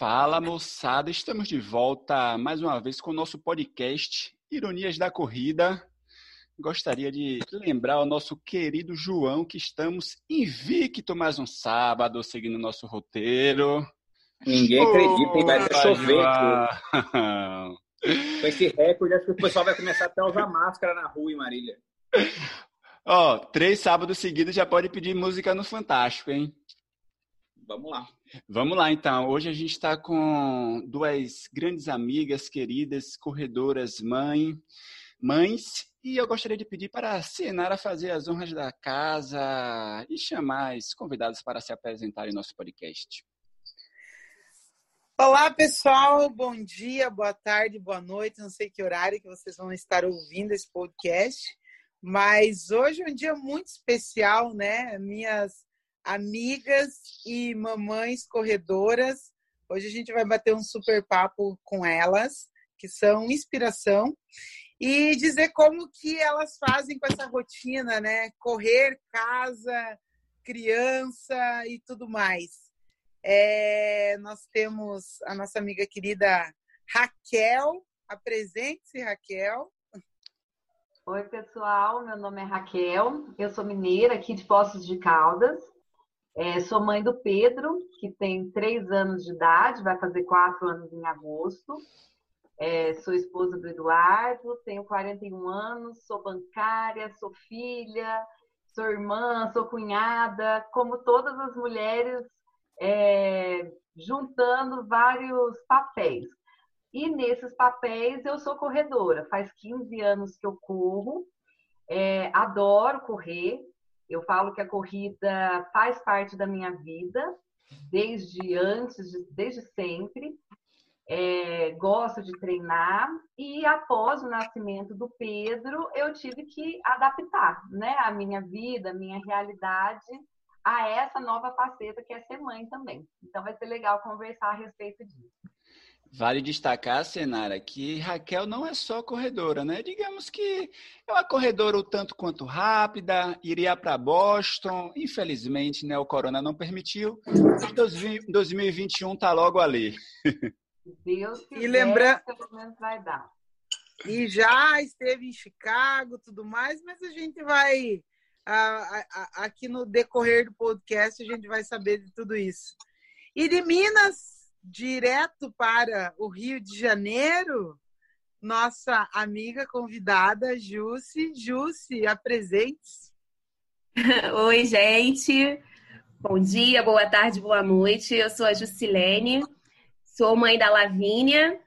Fala moçada, estamos de volta mais uma vez com o nosso podcast Ironias da Corrida. Gostaria de lembrar ao nosso querido João que estamos invicto mais um sábado, seguindo o nosso roteiro. Ninguém acredita, hein? Vai chover aqui. Com esse recorde, acho que o pessoal vai começar até a usar máscara na rua em Marília. Ó, três sábados seguidos já pode pedir música no Fantástico, hein? Vamos lá. Vamos lá, então. Hoje a gente está com duas grandes amigas, queridas, corredoras, mãe, mães, e eu gostaria de pedir para a Senara fazer as honras da casa e chamar as convidadas para se apresentarem em nosso podcast. Olá, pessoal. Bom dia, boa tarde, boa noite. Não sei que horário que vocês vão estar ouvindo esse podcast, mas hoje é um dia muito especial, né? Minhas amigas e mamães corredoras. Hoje a gente vai bater um super papo com elas, que são inspiração, e dizer como que elas fazem com essa rotina, né? Correr, casa, criança e tudo mais. É, nós temos a nossa amiga querida Raquel. Apresente-se, Raquel. Oi, pessoal. Meu nome é Raquel. Eu sou mineira aqui de Poços de Caldas. É, sou mãe do Pedro, que tem três anos de idade, vai fazer quatro anos em agosto. É, sou esposa do Eduardo, tenho 41 anos, sou bancária, sou filha, sou irmã, sou cunhada, como todas as mulheres, é, juntando vários papéis. E nesses papéis eu sou corredora, faz 15 anos que eu corro, é, adoro correr, eu falo que a corrida faz parte da minha vida, desde antes, desde sempre. É, gosto de treinar e após o nascimento do Pedro, eu tive que adaptar né, a minha vida, a minha realidade a essa nova faceta que é ser mãe também. Então vai ser legal conversar a respeito disso. Vale destacar, Senara, que Raquel não é só corredora, né? Digamos que é uma corredora o tanto quanto rápida, iria para Boston. Infelizmente, né, o corona não permitiu. Mas 2021 tá logo ali. Deus quiser, e lembra... pelo menos vai dar. E já esteve em Chicago, tudo mais, mas a gente vai aqui no decorrer do podcast a gente vai saber de tudo isso. E de Minas, direto para o Rio de Janeiro, nossa amiga convidada, Jussi. Jussi, apresente-se. Oi, gente. Bom dia, boa tarde, boa noite. Eu sou a Juscelene, sou mãe da Lavínia,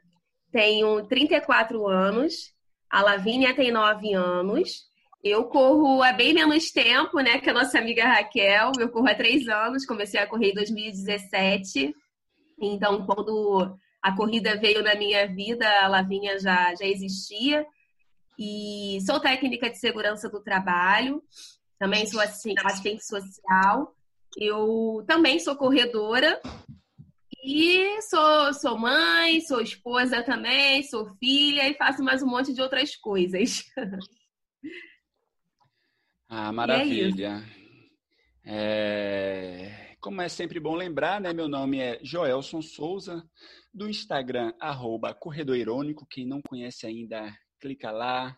tenho 34 anos, a Lavínia tem 9 anos. Eu corro há bem menos tempo, né, que a nossa amiga Raquel. Eu corro há três anos, comecei a correr em 2017. Então, quando a corrida veio na minha vida, a Lavinha já, já existia. E sou técnica de segurança do trabalho, também sou assistente social. Eu também sou corredora e sou, sou mãe, sou esposa também, sou filha e faço mais um monte de outras coisas. Ah, maravilha. É... Como é sempre bom lembrar, né? Meu nome é Joelson Souza, do Instagram, arroba Corredor Irônico. Quem não conhece ainda, clica lá.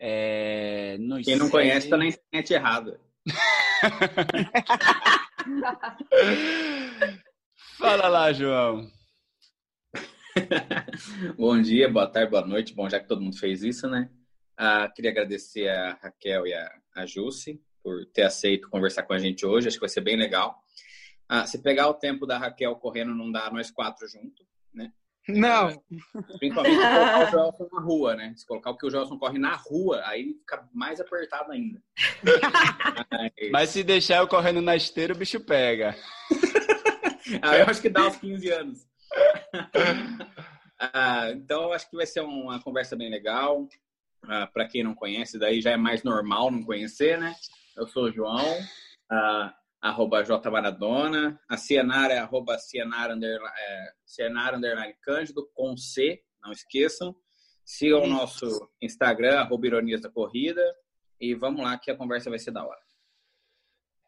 É, Quem segue... não conhece está na internet errada. Fala lá, João. Bom dia, boa tarde, boa noite. Bom, já que todo mundo fez isso, né? Ah, queria agradecer a Raquel e a, a por ter aceito conversar com a gente hoje. Acho que vai ser bem legal. Ah, se pegar o tempo da Raquel correndo, não dá nós quatro juntos, né? Não. Principalmente se colocar o Joelson na rua, né? Se colocar o que o Joelson corre na rua, aí fica mais apertado ainda. Mas, Mas se deixar eu correndo na esteira, o bicho pega. ah, eu acho que dá uns 15 anos. ah, então, acho que vai ser uma conversa bem legal. Ah, Para quem não conhece, daí já é mais normal não conhecer, né? Eu sou o João. Ah, arroba J Maradona, a Cienara é arroba Cienara underline, é, Cienara underline Cândido, com C, não esqueçam. Sigam o nosso Instagram, arroba Ironias da Corrida, e vamos lá que a conversa vai ser da hora.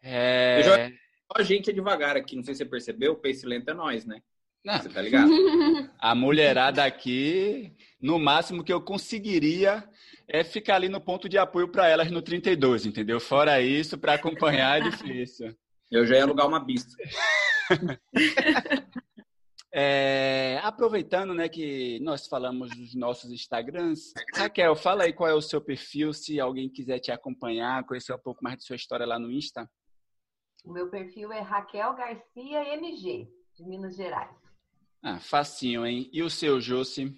É... Já... A gente é devagar aqui, não sei se você percebeu, o pace lento é nós, né? Não. Você tá ligado? A mulherada aqui, no máximo que eu conseguiria é ficar ali no ponto de apoio para elas no 32, entendeu? Fora isso, para acompanhar é difícil. Eu já ia alugar uma pista. É, aproveitando né, que nós falamos dos nossos Instagrams, Raquel, fala aí qual é o seu perfil, se alguém quiser te acompanhar, conhecer um pouco mais de sua história lá no Insta. O meu perfil é Raquel Garcia MG, de Minas Gerais. Ah, facinho, hein? E o seu, Jussi?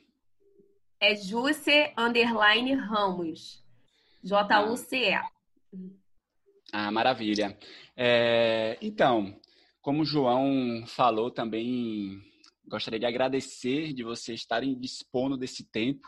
É Jusce Underline Ramos. J-U-C-E. Ah, maravilha. É, então, como o João falou também, gostaria de agradecer de vocês estarem dispondo desse tempo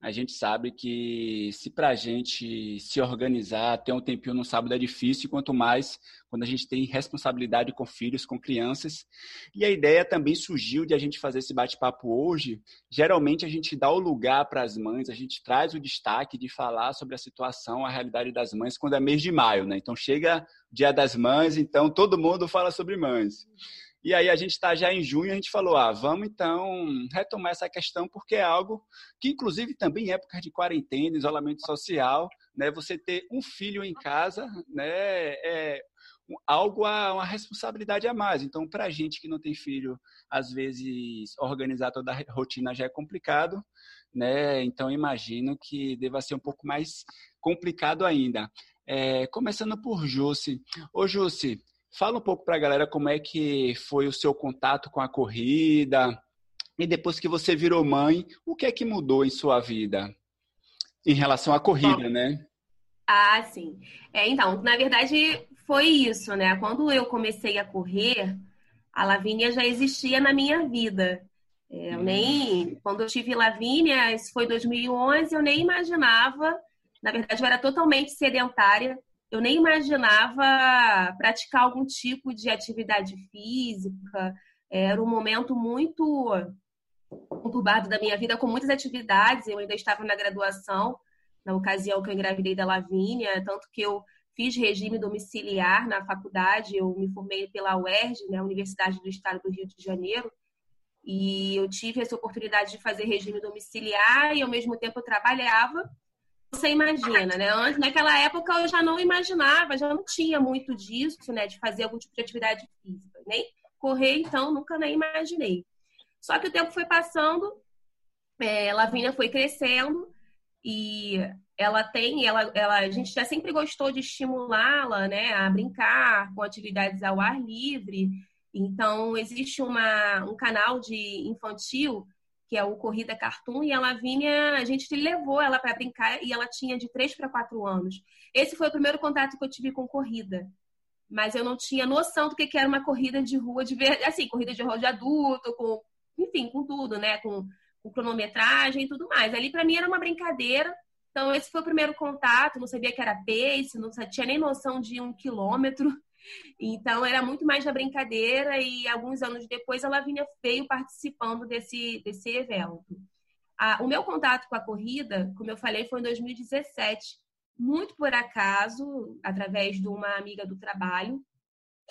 a gente sabe que se para a gente se organizar, ter um tempinho no sábado é difícil, quanto mais quando a gente tem responsabilidade com filhos, com crianças. E a ideia também surgiu de a gente fazer esse bate-papo hoje. Geralmente a gente dá o lugar para as mães, a gente traz o destaque de falar sobre a situação, a realidade das mães quando é mês de maio, né? Então chega o Dia das Mães, então todo mundo fala sobre mães. E aí a gente está já em junho, a gente falou, ah, vamos então retomar essa questão, porque é algo que, inclusive, também em épocas de quarentena, isolamento social, né, você ter um filho em casa, né, é algo a uma responsabilidade a mais. Então, para a gente que não tem filho, às vezes organizar toda a rotina já é complicado, né? Então, imagino que deva ser um pouco mais complicado ainda. É, começando por Jussi. Ô, Jussi, Fala um pouco para a galera como é que foi o seu contato com a corrida e depois que você virou mãe, o que é que mudou em sua vida em relação à corrida, Bom, né? Ah, sim. É, então, na verdade, foi isso, né? Quando eu comecei a correr, a Lavínia já existia na minha vida. É, eu nem, hum. quando eu tive Lavínia, isso foi 2011, eu nem imaginava. Na verdade, eu era totalmente sedentária eu nem imaginava praticar algum tipo de atividade física. Era um momento muito conturbado da minha vida, com muitas atividades. Eu ainda estava na graduação, na ocasião que eu engravidei da Lavínia, tanto que eu fiz regime domiciliar na faculdade. Eu me formei pela UERJ, né, Universidade do Estado do Rio de Janeiro, e eu tive essa oportunidade de fazer regime domiciliar e, ao mesmo tempo, eu trabalhava você imagina, né? Antes, naquela época eu já não imaginava, já não tinha muito disso, né? De fazer algum tipo de atividade física. Nem correr, então, nunca nem imaginei. Só que o tempo foi passando, é, Lavínia foi crescendo e ela tem, ela, ela, a gente já sempre gostou de estimulá-la, né, a brincar com atividades ao ar livre. Então, existe uma, um canal de infantil que é o Corrida Cartoon, e a Lavínia, a gente levou ela para brincar e ela tinha de 3 para 4 anos. Esse foi o primeiro contato que eu tive com corrida. Mas eu não tinha noção do que era uma corrida de rua de verdade, assim, corrida de rua de adulto, com, enfim, com tudo, né? Com, com cronometragem e tudo mais. Ali para mim era uma brincadeira. Então esse foi o primeiro contato, não sabia que era pace, não tinha nem noção de um quilômetro. Então era muito mais na brincadeira e alguns anos depois a Lavínia veio participando desse, desse evento. Ah, o meu contato com a corrida, como eu falei, foi em 2017, muito por acaso, através de uma amiga do trabalho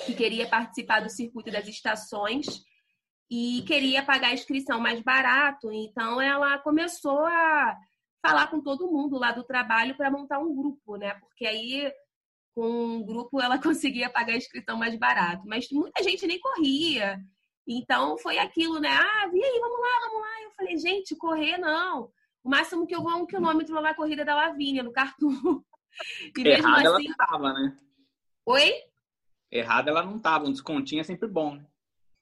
que queria participar do circuito das estações e queria pagar a inscrição mais barato. Então ela começou a falar com todo mundo lá do trabalho para montar um grupo, né? Porque aí com um grupo ela conseguia pagar a inscrição mais barato, mas muita gente nem corria. Então foi aquilo, né? Ah, e aí, vamos lá, vamos lá. Eu falei, gente, correr não. O máximo que eu vou é um quilômetro lá na corrida da Lavínia, no Cartoon. E mesmo Errada assim... ela não tava, né? Oi? Errada ela não tava, um descontinho é sempre bom, né?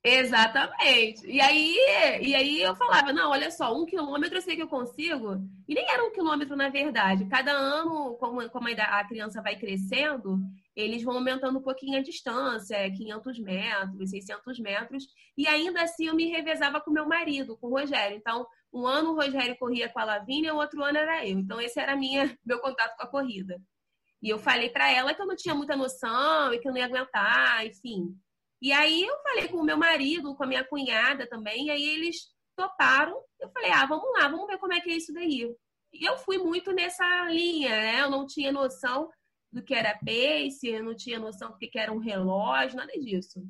Exatamente. E aí, e aí eu falava, não, olha só, um quilômetro eu sei que eu consigo. E nem era um quilômetro, na verdade. Cada ano, como, como a criança vai crescendo, eles vão aumentando um pouquinho a distância, 500 metros, 600 metros. E ainda assim eu me revezava com meu marido, com o Rogério. Então, um ano o Rogério corria com a Lavínia, o outro ano era eu. Então, esse era minha, meu contato com a corrida. E eu falei para ela que eu não tinha muita noção e que eu não ia aguentar, enfim. E aí eu falei com o meu marido, com a minha cunhada também, e aí eles toparam. Eu falei, ah, vamos lá, vamos ver como é que é isso daí. E eu fui muito nessa linha, né? Eu não tinha noção do que era pace, eu não tinha noção do que era um relógio, nada disso.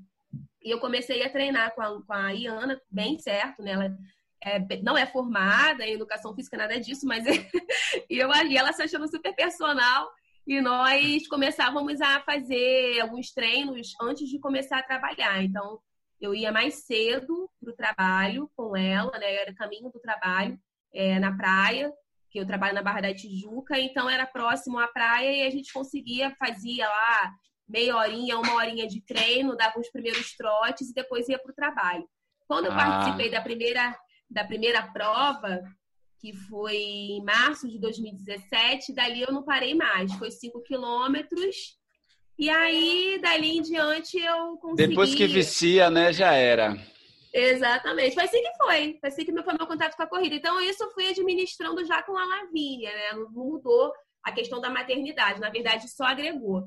E eu comecei a treinar com a, com a Iana, bem certo, né? Ela é, não é formada em educação física, nada disso, mas e eu ali, ela se achando super personal. E nós começávamos a fazer alguns treinos antes de começar a trabalhar. Então, eu ia mais cedo para o trabalho com ela, né? Era caminho do trabalho é, na praia, que eu trabalho na Barra da Tijuca, então era próximo à praia e a gente conseguia, fazia lá meia horinha, uma horinha de treino, dava os primeiros trotes e depois ia para o trabalho. Quando eu ah. participei da primeira, da primeira prova, que foi em março de 2017, dali eu não parei mais. Foi 5 quilômetros. E aí, dali em diante, eu consegui... Depois que vicia, né, já era. Exatamente. Foi assim que foi. Foi assim que foi meu contato com a corrida. Então, isso eu fui administrando já com a Lavínia, né? Não mudou a questão da maternidade. Na verdade, só agregou.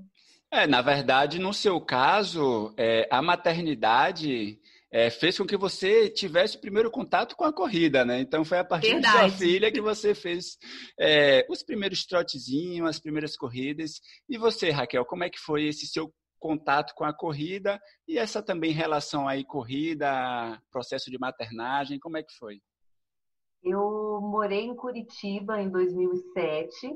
É, na verdade, no seu caso, é, a maternidade é, fez com que você tivesse o primeiro contato com a corrida, né? Então foi a partir Verdade. da sua filha que você fez é, os primeiros trotezinhos, as primeiras corridas. E você, Raquel, como é que foi esse seu contato com a corrida e essa também relação aí corrida, processo de maternagem, como é que foi? Eu morei em Curitiba em 2007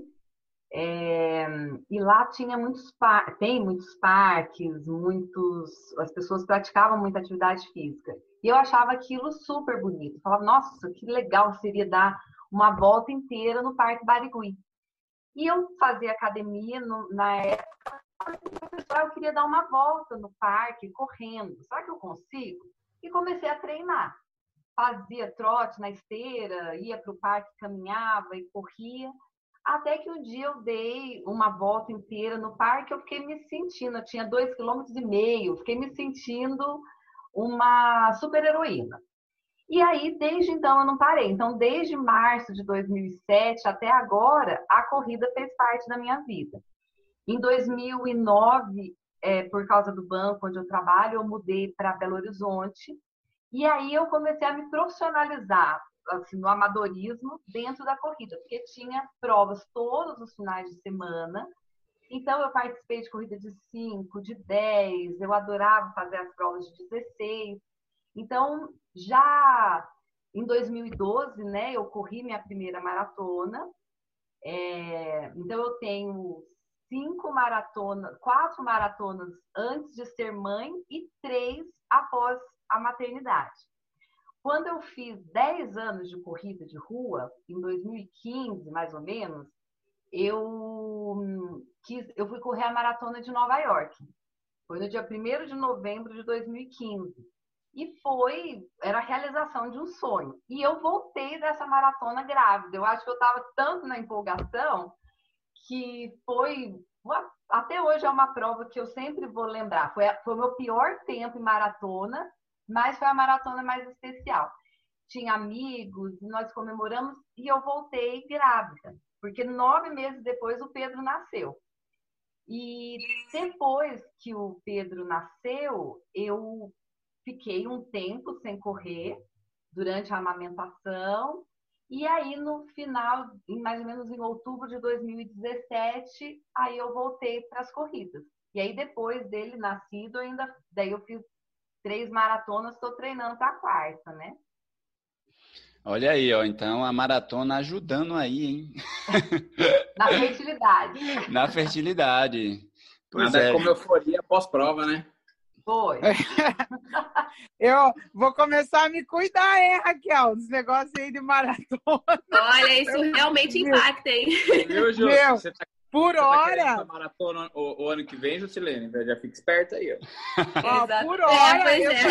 é, e lá tinha muitos tem muitos parques, muitos as pessoas praticavam muita atividade física e eu achava aquilo super bonito. Falava, nossa, que legal seria dar uma volta inteira no Parque Barigui. E eu fazia academia no, na época eu queria dar uma volta no parque, correndo. Será que eu consigo? E comecei a treinar. Fazia trote na esteira, ia para o parque, caminhava e corria. Até que um dia eu dei uma volta inteira no parque, eu fiquei me sentindo, eu tinha dois quilômetros e meio, fiquei me sentindo uma super heroína. E aí, desde então, eu não parei. Então, desde março de 2007 até agora, a corrida fez parte da minha vida. Em 2009, é, por causa do banco onde eu trabalho, eu mudei para Belo Horizonte. E aí eu comecei a me profissionalizar assim, no amadorismo dentro da corrida, porque tinha provas todos os finais de semana. Então eu participei de corrida de 5, de 10, eu adorava fazer as provas de 16. Então, já em 2012, né, eu corri minha primeira maratona. É, então eu tenho cinco maratonas, quatro maratonas antes de ser mãe e três após a maternidade. Quando eu fiz 10 anos de corrida de rua, em 2015, mais ou menos, eu, quis, eu fui correr a maratona de Nova York. Foi no dia 1 de novembro de 2015. E foi, era a realização de um sonho. E eu voltei dessa maratona grávida. Eu acho que eu estava tanto na empolgação que foi até hoje é uma prova que eu sempre vou lembrar. Foi, foi o meu pior tempo em maratona, mas foi a maratona mais especial. Tinha amigos, nós comemoramos e eu voltei grávida, porque nove meses depois o Pedro nasceu. E depois que o Pedro nasceu, eu fiquei um tempo sem correr durante a amamentação e aí, no final, mais ou menos em outubro de 2017, aí eu voltei para as corridas. E aí, depois dele nascido, ainda daí eu fiz três maratonas, estou treinando para a quarta, né? Olha aí, ó. Então a maratona ajudando aí, hein? Na fertilidade. Na fertilidade. Pois Nada é. como euforia pós-prova, né? Foi. Eu vou começar a me cuidar, hein, Raquel, dos negócios aí de maratona. Olha, isso realmente impacta, hein? Viu, Ju? Meu, você tá, por você hora. Tá maratona o, o, ano que vem, Jusilene, já fica esperta aí, ó. ó por hora, é, eu, é. só,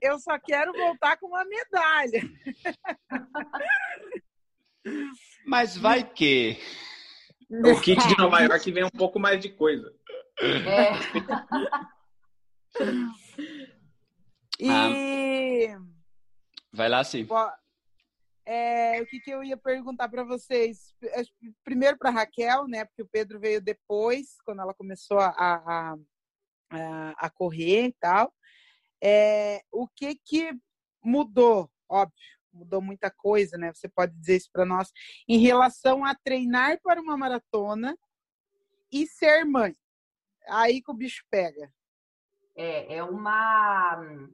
eu só quero voltar com uma medalha. Mas vai que. O kit de Nova York vem um pouco mais de coisa. É. E. Ah, vai lá, sim. É, o que, que eu ia perguntar para vocês? É, primeiro para Raquel, né? Porque o Pedro veio depois, quando ela começou a, a, a, correr e tal. É, o que que mudou? Óbvio, mudou muita coisa, né? Você pode dizer isso para nós em relação a treinar para uma maratona e ser mãe. Aí que o bicho pega. É, é uma.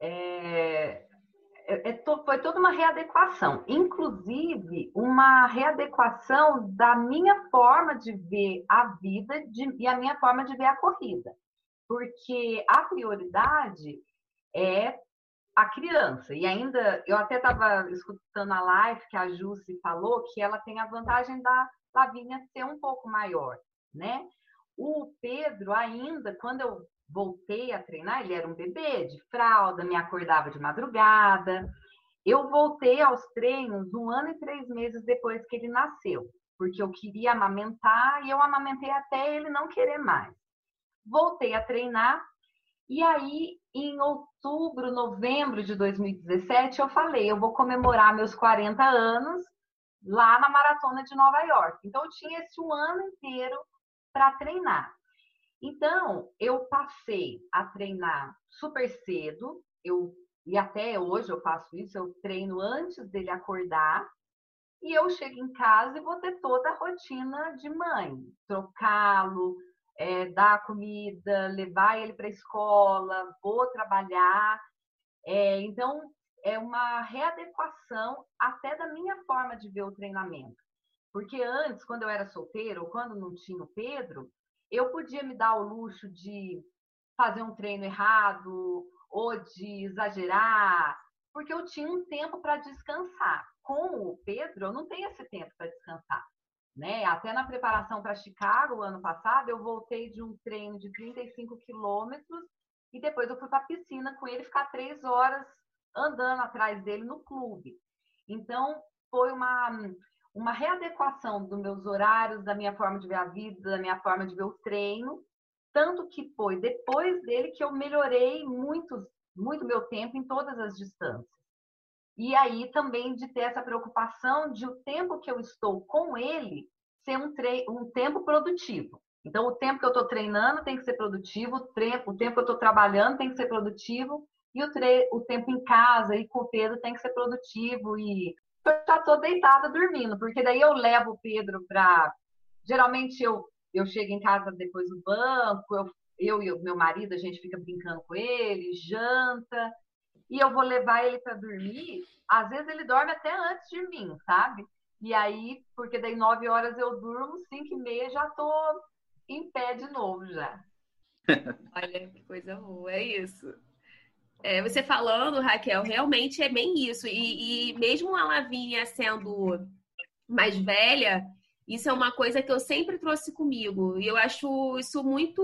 É, é, é foi toda uma readequação, inclusive uma readequação da minha forma de ver a vida de, e a minha forma de ver a corrida. Porque a prioridade é a criança. E ainda, eu até estava escutando a live que a Jussi falou que ela tem a vantagem da Lavínia ser um pouco maior, né? O Pedro ainda, quando eu voltei a treinar, ele era um bebê de fralda, me acordava de madrugada. Eu voltei aos treinos um ano e três meses depois que ele nasceu, porque eu queria amamentar e eu amamentei até ele não querer mais. Voltei a treinar e aí, em outubro, novembro de 2017, eu falei, eu vou comemorar meus 40 anos lá na maratona de Nova York. Então, eu tinha esse um ano inteiro para treinar. Então, eu passei a treinar super cedo, eu e até hoje eu faço isso, eu treino antes dele acordar, e eu chego em casa e vou ter toda a rotina de mãe, trocá-lo, é, dar comida, levar ele para a escola, vou trabalhar. É, então, é uma readequação até da minha forma de ver o treinamento. Porque antes, quando eu era solteira, ou quando não tinha o Pedro, eu podia me dar o luxo de fazer um treino errado ou de exagerar, porque eu tinha um tempo para descansar. Com o Pedro, eu não tenho esse tempo para descansar. Né? Até na preparação para Chicago, ano passado, eu voltei de um treino de 35 quilômetros e depois eu fui para a piscina com ele ficar três horas andando atrás dele no clube. Então, foi uma, uma readequação dos meus horários, da minha forma de ver a vida, da minha forma de ver o treino. Tanto que foi depois dele que eu melhorei muito, muito meu tempo em todas as distâncias. E aí também de ter essa preocupação de o tempo que eu estou com ele ser um, um tempo produtivo. Então, o tempo que eu estou treinando tem que ser produtivo, o o tempo que eu estou trabalhando tem que ser produtivo, e o, o tempo em casa e com o Pedro tem que ser produtivo. E eu já estou deitada dormindo, porque daí eu levo o Pedro para. Geralmente eu, eu chego em casa depois do banco, eu, eu e o meu marido, a gente fica brincando com ele, janta e eu vou levar ele para dormir, às vezes ele dorme até antes de mim, sabe? E aí, porque daí nove horas eu durmo, cinco e meia já tô em pé de novo já. Olha que coisa boa, é isso. É, você falando, Raquel, realmente é bem isso. E, e mesmo a Lavínia sendo mais velha, isso é uma coisa que eu sempre trouxe comigo. E eu acho isso muito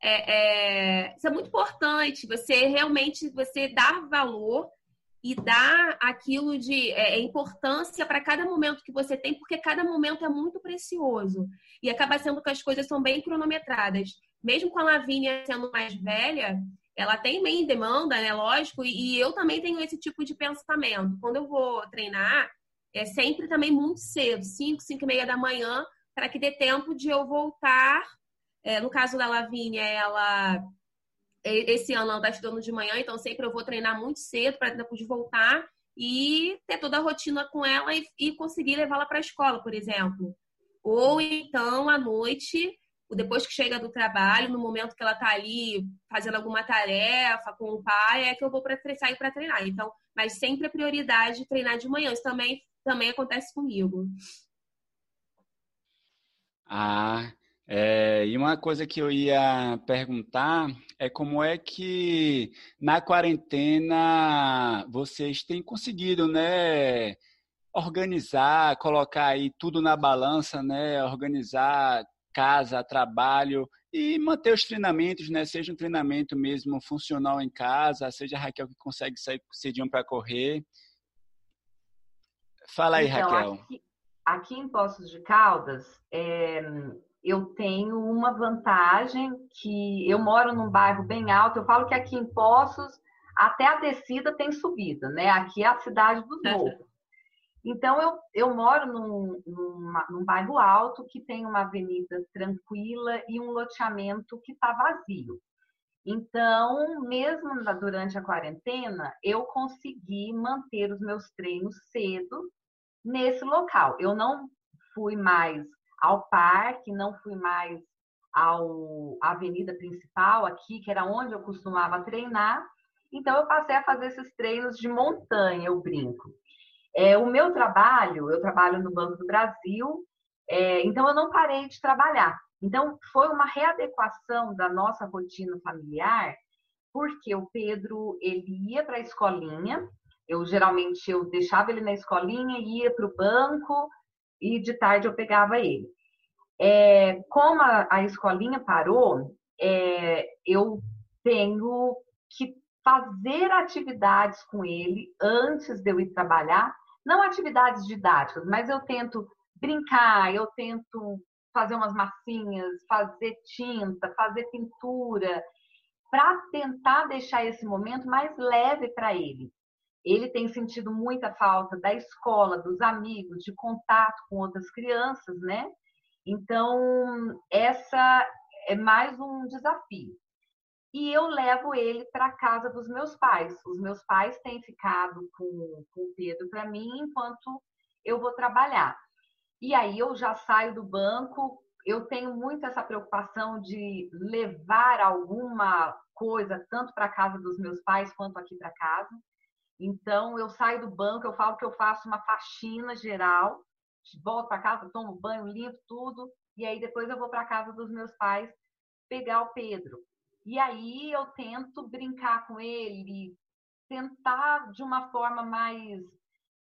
é, é, isso é muito importante. Você realmente você dar valor e dar aquilo de é, é importância para cada momento que você tem, porque cada momento é muito precioso. E acaba sendo que as coisas são bem cronometradas. Mesmo com a Lavínia sendo mais velha, ela tem bem demanda, né? Lógico, e, e eu também tenho esse tipo de pensamento. Quando eu vou treinar, é sempre também muito cedo, 5, 5 e meia da manhã, para que dê tempo de eu voltar é, no caso da Lavínia, ela esse ano ela está estudando de manhã, então sempre eu vou treinar muito cedo para depois voltar e ter toda a rotina com ela e, e conseguir levá-la para a escola, por exemplo. Ou então à noite, depois que chega do trabalho, no momento que ela está ali fazendo alguma tarefa com o pai, é que eu vou para sair para treinar. Então, mas sempre a prioridade de treinar de manhã. Isso também também acontece comigo. Ah, é, e uma coisa que eu ia perguntar é como é que na quarentena vocês têm conseguido, né, organizar, colocar aí tudo na balança, né, organizar casa, trabalho e manter os treinamentos, né, seja um treinamento mesmo funcional em casa, seja a Raquel que consegue sair cedinho para correr. Fala aí, então, Raquel. Aqui, aqui em Poços de Caldas, é, eu tenho uma vantagem que eu moro num bairro bem alto. Eu falo que aqui em Poços até a descida tem subida, né? Aqui é a cidade dos morros. Então eu, eu moro num, num, num bairro alto que tem uma avenida tranquila e um loteamento que está vazio. Então, mesmo durante a quarentena, eu consegui manter os meus treinos cedo nesse local. Eu não fui mais ao parque, não fui mais à avenida principal aqui, que era onde eu costumava treinar. Então, eu passei a fazer esses treinos de montanha, eu brinco. É, o meu trabalho, eu trabalho no Banco do Brasil, é, então eu não parei de trabalhar. Então, foi uma readequação da nossa rotina familiar, porque o Pedro, ele ia para a escolinha, eu geralmente eu deixava ele na escolinha, ia para o banco e de tarde eu pegava ele. É, como a, a, escolinha parou, é, eu tenho que fazer atividades com ele antes de eu ir trabalhar, não atividades didáticas, mas eu tento brincar, eu tento fazer umas massinhas, fazer tinta, fazer pintura, para tentar deixar esse momento mais leve para ele. Ele tem sentido muita falta da escola, dos amigos, de contato com outras crianças, né? Então, essa é mais um desafio. E eu levo ele para casa dos meus pais. Os meus pais têm ficado com, com o Pedro para mim enquanto eu vou trabalhar. E aí eu já saio do banco, eu tenho muito essa preocupação de levar alguma coisa tanto para casa dos meus pais quanto aqui para casa. Então eu saio do banco, eu falo que eu faço uma faxina geral, volto para casa, tomo banho, limpo tudo e aí depois eu vou para casa dos meus pais pegar o Pedro. E aí eu tento brincar com ele, tentar de uma forma mais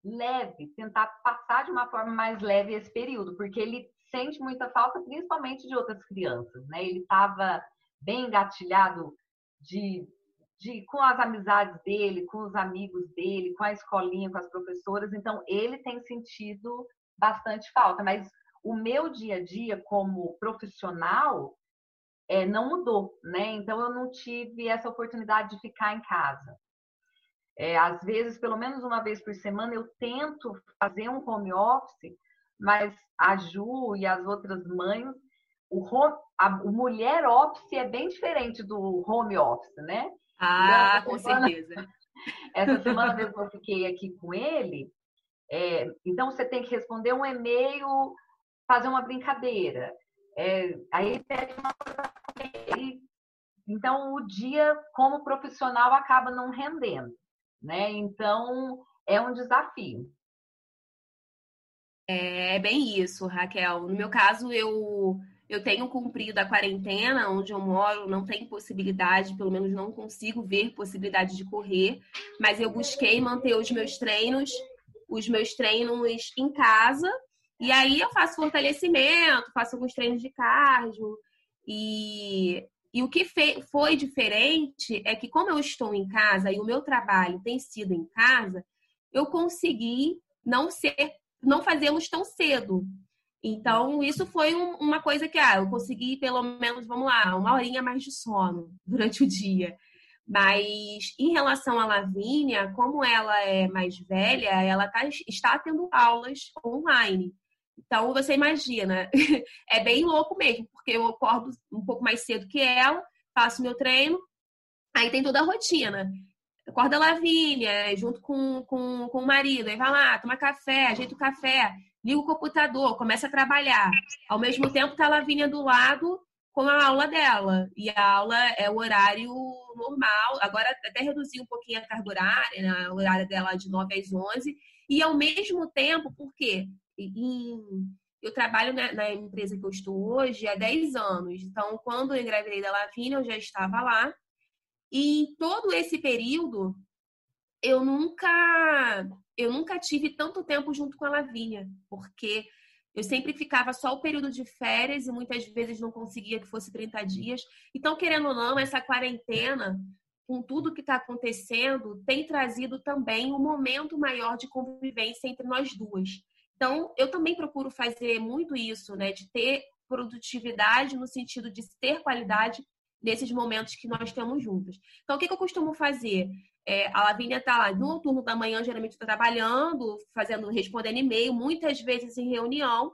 leve, tentar passar de uma forma mais leve esse período, porque ele sente muita falta, principalmente de outras crianças, né? Ele estava bem engatilhado de, de, com as amizades dele, com os amigos dele, com a escolinha, com as professoras, então ele tem sentido bastante falta, mas o meu dia a dia como profissional é, não mudou, né? Então eu não tive essa oportunidade de ficar em casa. É, às vezes, pelo menos uma vez por semana, eu tento fazer um home office, mas a Ju e as outras mães, o, home, a, o mulher office é bem diferente do home office, né? Ah, com semana, certeza. Essa semana mesmo eu fiquei aqui com ele, é, então você tem que responder um e-mail, fazer uma brincadeira. É, aí pede uma coisa então o dia como profissional acaba não rendendo né? Então, é um desafio. É, é bem isso, Raquel. No meu caso, eu eu tenho cumprido a quarentena, onde eu moro, não tem possibilidade, pelo menos não consigo ver possibilidade de correr, mas eu busquei manter os meus treinos, os meus treinos em casa, e aí eu faço fortalecimento, faço alguns treinos de cardio, e e o que foi diferente é que, como eu estou em casa e o meu trabalho tem sido em casa, eu consegui não ser, não fazê-los tão cedo. Então, isso foi um, uma coisa que ah, eu consegui, pelo menos, vamos lá, uma horinha mais de sono durante o dia. Mas em relação à Lavínia, como ela é mais velha, ela tá, está tendo aulas online. Então, você imagina, é bem louco mesmo, porque eu acordo um pouco mais cedo que ela, faço meu treino, aí tem toda a rotina. Acorda a Lavínia, junto com, com, com o marido, aí vai lá, toma café, ajeita o café, liga o computador, começa a trabalhar. Ao mesmo tempo, tá a Lavínia do lado com a aula dela. E a aula é o horário normal. Agora até reduzi um pouquinho a carga horária, né? o horário dela de 9 às 11. E ao mesmo tempo, por eu trabalho na, na, empresa que eu estou hoje há 10 anos. Então, quando eu engravidei da Lavínia, eu já estava lá. E em todo esse período, eu nunca eu nunca tive tanto tempo junto com a Lavínia, porque eu sempre ficava só o período de férias e muitas vezes não conseguia que fosse 30 dias. Então, querendo ou não, essa quarentena, com tudo que está acontecendo, tem trazido também um momento maior de convivência entre nós duas. Então, eu também procuro fazer muito isso, né? De ter produtividade no sentido de ter qualidade nesses momentos que nós temos juntos. Então, o que, que eu costumo fazer? É, a Lavínia está lá no turno da manhã, geralmente está trabalhando, fazendo, respondendo e-mail, muitas vezes em reunião,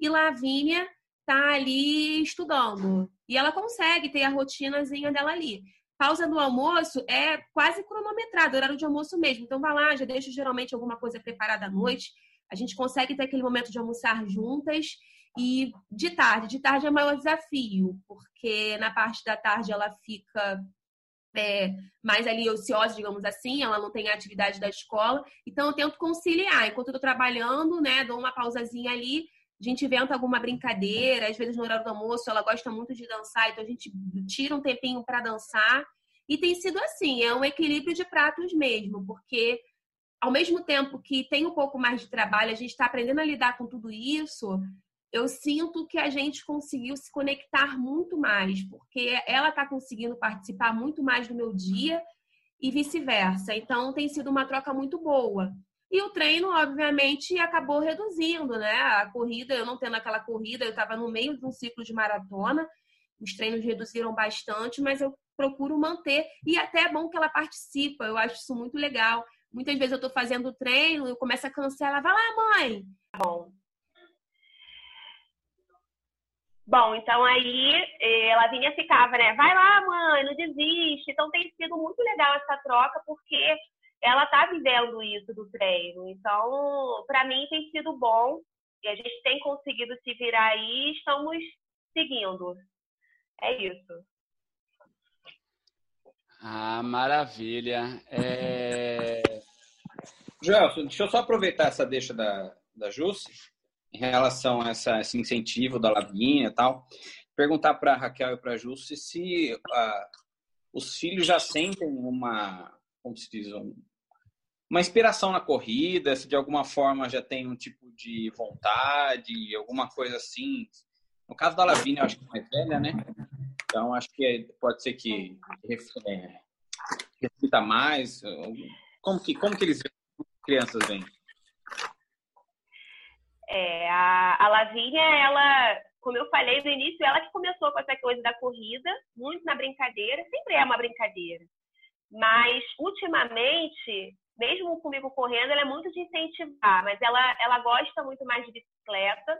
e Lavínia está ali estudando. E ela consegue ter a rotinazinha dela ali. Pausa do almoço é quase cronometrado, horário de almoço mesmo. Então, vai lá, já deixo geralmente alguma coisa preparada à noite a gente consegue ter aquele momento de almoçar juntas E de tarde, de tarde é maior desafio, porque na parte da tarde ela fica é, mais ali ociosa, digamos assim, ela não tem a atividade da escola, então eu tento conciliar. Enquanto eu tô trabalhando, né, dou uma pausazinha ali, a gente inventa alguma brincadeira, às vezes no horário do almoço ela gosta muito de dançar, então a gente tira um tempinho para dançar. E tem sido assim, é um equilíbrio de pratos mesmo, porque ao mesmo tempo que tem um pouco mais de trabalho, a gente está aprendendo a lidar com tudo isso, eu sinto que a gente conseguiu se conectar muito mais, porque ela está conseguindo participar muito mais do meu dia e vice-versa. Então tem sido uma troca muito boa. E o treino, obviamente, acabou reduzindo, né? A corrida, eu não tendo aquela corrida, eu estava no meio de um ciclo de maratona, os treinos reduziram bastante, mas eu procuro manter. E até é bom que ela participa, eu acho isso muito legal. Muitas vezes eu estou fazendo o treino, eu começo a cansar, ela vai lá, mãe. Bom, Bom, então aí eh, ela vinha ficava, né? Vai lá, mãe, não desiste. Então tem sido muito legal essa troca, porque ela tá vivendo isso do treino. Então, para mim tem sido bom e a gente tem conseguido se virar aí e estamos seguindo. É isso. Ah, maravilha. É... Gelson, deixa eu só aproveitar essa deixa da, da Jussi em relação a essa, esse incentivo da Lavinha e tal, perguntar para a Raquel e para a Jussi se uh, os filhos já sentem uma, como se diz, um, uma inspiração na corrida, se de alguma forma já tem um tipo de vontade, alguma coisa assim. No caso da Lavínia, eu acho que é mais velha, né? Então, acho que pode ser que é, reflita mais. Como que, como que eles crianças vêm? É, a, a Lavínia, ela, como eu falei no início, ela que começou com essa coisa da corrida, muito na brincadeira, sempre é uma brincadeira. Mas, ultimamente, mesmo comigo correndo, ela é muito de incentivar, mas ela, ela gosta muito mais de bicicleta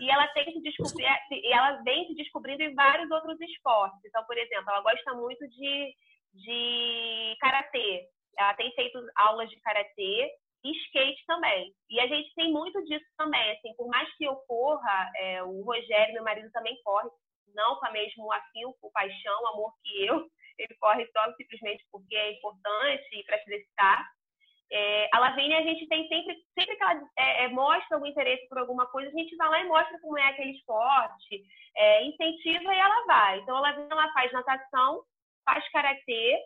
e ela tem se descobrir, e ela vem se descobrindo em vários outros esportes. Então, por exemplo, ela gosta muito de, de karatê. Ela tem feito aulas de karatê e skate também. E a gente tem muito disso também, assim, por mais que eu corra, é, o Rogério, meu marido, também corre, não com a mesmo afinco, paixão, amor que eu, ele corre só simplesmente porque é importante e para se exercitar. É, a Lavínia, a gente tem sempre, sempre que ela é, é, mostra algum interesse por alguma coisa, a gente vai lá e mostra como é aquele esporte, é, incentiva e ela vai. Então, a Lavínia, ela faz natação, faz karatê,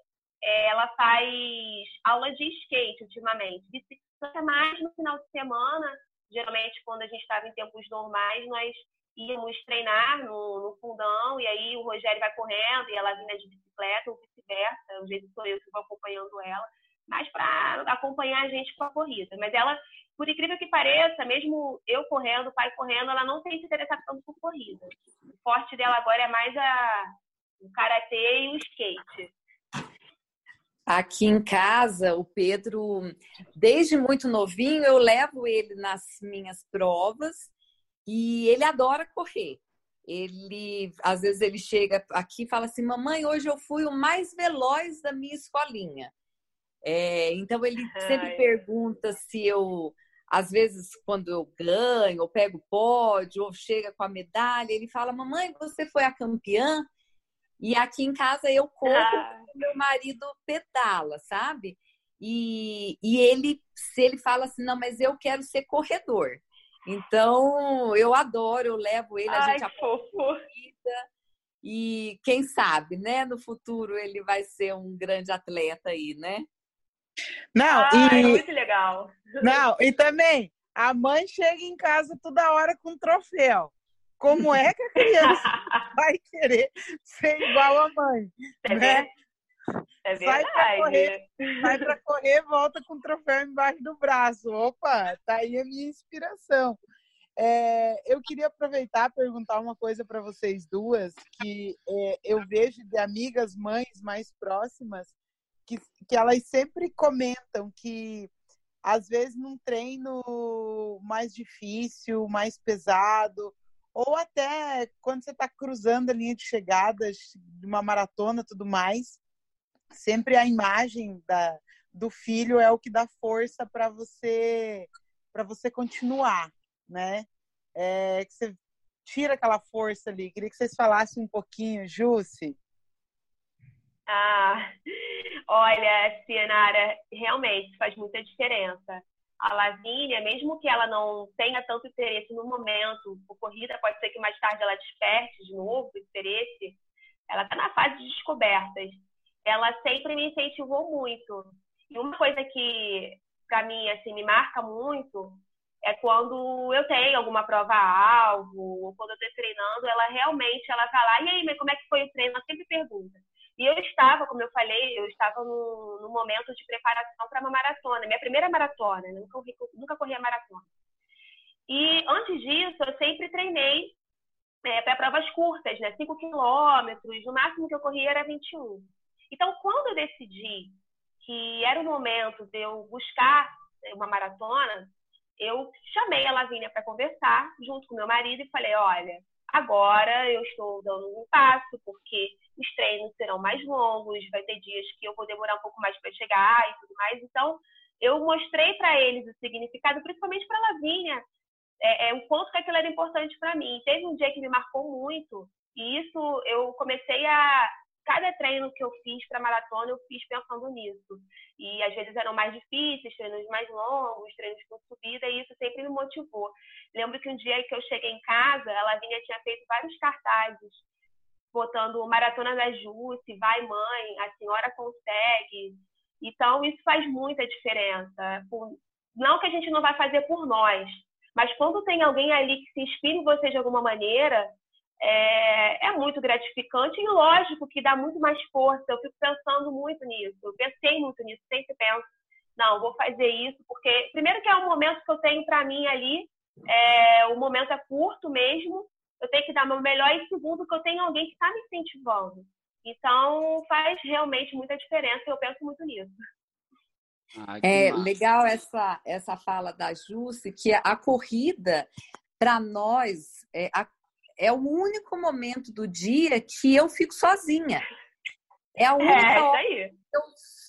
é, ela faz aula de skate ultimamente, bicicleta mais no final de semana, geralmente quando a gente estava em tempos normais, nós íamos treinar no, no, fundão, e aí o Rogério vai correndo e ela vinha de bicicleta, ou vice-versa, às vezes sou eu que vou acompanhando ela, mas para acompanhar a gente com a corrida. Mas ela, por incrível que pareça, mesmo eu correndo, o pai correndo, ela não tem se interessado tanto por corrida. O forte dela agora é mais a, o karatê e o skate. Aqui em casa, o Pedro, desde muito novinho, eu levo ele nas minhas provas e ele adora correr. Ele, às vezes, ele chega aqui e fala assim: Mamãe, hoje eu fui o mais veloz da minha escolinha. É, então, ele sempre Ai. pergunta se eu, às vezes, quando eu ganho, ou pego pódio, ou chega com a medalha, ele fala: Mamãe, você foi a campeã? E aqui em casa eu corro, ah. meu marido pedala, sabe? E, e ele, se ele fala assim, não, mas eu quero ser corredor. Então, eu adoro, eu levo ele, a Ai, gente apoia E quem sabe, né? No futuro ele vai ser um grande atleta aí, né? Não, Ai, e... muito legal. Não, e também, a mãe chega em casa toda hora com troféu. Como é que a criança vai querer ser igual a mãe? É, né? é verdade. Vai para correr, vai pra correr, volta com o troféu embaixo do braço. Opa, tá aí a minha inspiração. É, eu queria aproveitar e perguntar uma coisa para vocês duas, que é, eu vejo de amigas mães mais próximas, que, que elas sempre comentam que às vezes num treino mais difícil, mais pesado, ou até quando você está cruzando a linha de chegadas de uma maratona tudo mais, sempre a imagem da, do filho é o que dá força para você para você continuar, né? É, que você tira aquela força ali. Queria que vocês falassem um pouquinho, Jussi. Ah, olha, Cianara, realmente faz muita diferença. A Lavínia, mesmo que ela não tenha tanto interesse no momento, por corrida, pode ser que mais tarde ela desperte de novo o interesse, ela está na fase de descobertas. Ela sempre me incentivou muito. E uma coisa que, para mim, assim, me marca muito é quando eu tenho alguma prova-alvo, ou quando eu estou treinando, ela realmente ela tá lá, e aí, como é que foi o treino? Ela sempre pergunta. E eu estava, como eu falei, eu estava no, no momento de preparação para uma maratona, minha primeira maratona, né? nunca, corri, nunca corri a maratona. E antes disso, eu sempre treinei é, para provas curtas, né? 5 quilômetros, o máximo que eu corria era 21. Então, quando eu decidi que era o momento de eu buscar uma maratona, eu chamei a Lavínia para conversar junto com meu marido e falei: olha, agora eu estou dando um passo, porque os treinos serão mais longos, vai ter dias que eu vou demorar um pouco mais para chegar e tudo mais. Então, eu mostrei para eles o significado, principalmente para a Lavínia, é, é, o quanto que aquilo era importante para mim. Teve um dia que me marcou muito, e isso eu comecei a cada treino que eu fiz para maratona, eu fiz pensando nisso. E às vezes eram mais difíceis, treinos mais longos, treinos com subida, e isso sempre me motivou. Lembro que um dia que eu cheguei em casa, a Lavínia tinha feito vários cartazes, botando Maratona da Jusce, Vai Mãe, A Senhora Consegue. Então, isso faz muita diferença. Não que a gente não vai fazer por nós, mas quando tem alguém ali que se inspira em você de alguma maneira, é, é, muito gratificante e lógico que dá muito mais força. Eu fico pensando muito nisso, eu pensei muito nisso, sempre penso, não, vou fazer isso, porque primeiro que é um momento que eu tenho para mim ali, é, o momento é curto mesmo, eu tenho que dar meu melhor e segundo que eu tenho alguém que está me incentivando. Então faz realmente muita diferença e eu penso muito nisso. Ah, é massa. legal essa, essa fala da Jusce, que a corrida, para nós, é, a é o único momento do dia que eu fico sozinha. É a única é, hora eu,